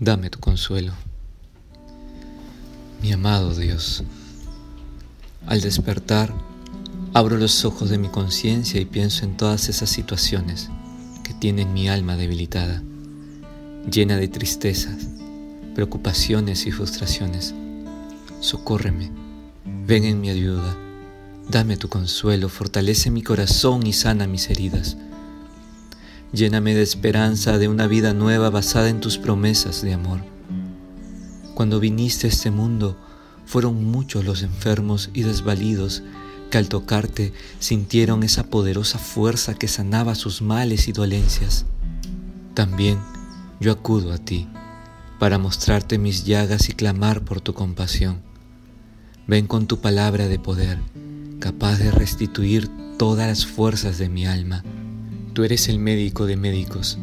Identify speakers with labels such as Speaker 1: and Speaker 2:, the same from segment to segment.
Speaker 1: dame tu consuelo. Mi amado Dios, al despertar, abro los ojos de mi conciencia y pienso en todas esas situaciones que tienen mi alma debilitada, llena de tristezas, preocupaciones y frustraciones. Socórreme, ven en mi ayuda, dame tu consuelo, fortalece mi corazón y sana mis heridas. Lléname de esperanza de una vida nueva basada en tus promesas de amor. Cuando viniste a este mundo, fueron muchos los enfermos y desvalidos que al tocarte sintieron esa poderosa fuerza que sanaba sus males y dolencias. También yo acudo a ti para mostrarte mis llagas y clamar por tu compasión. Ven con tu palabra de poder, capaz de restituir todas las fuerzas de mi alma Tú eres el médico de médicos,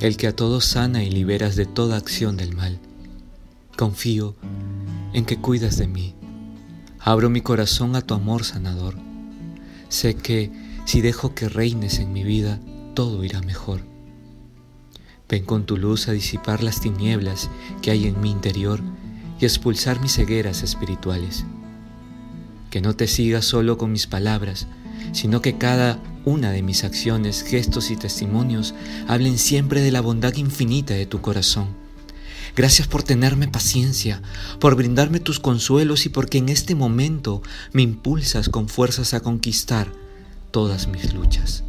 Speaker 1: el que a todos sana y liberas de toda acción del mal. Confío en que cuidas de mí. Abro mi corazón a tu amor sanador. Sé que si dejo que reines en mi vida, todo irá mejor. Ven con tu luz a disipar las tinieblas que hay en mi interior y expulsar mis cegueras espirituales. Que no te siga solo con mis palabras, sino que cada una de mis acciones, gestos y testimonios hablen siempre de la bondad infinita de tu corazón. Gracias por tenerme paciencia, por brindarme tus consuelos y porque en este momento me impulsas con fuerzas a conquistar todas mis luchas.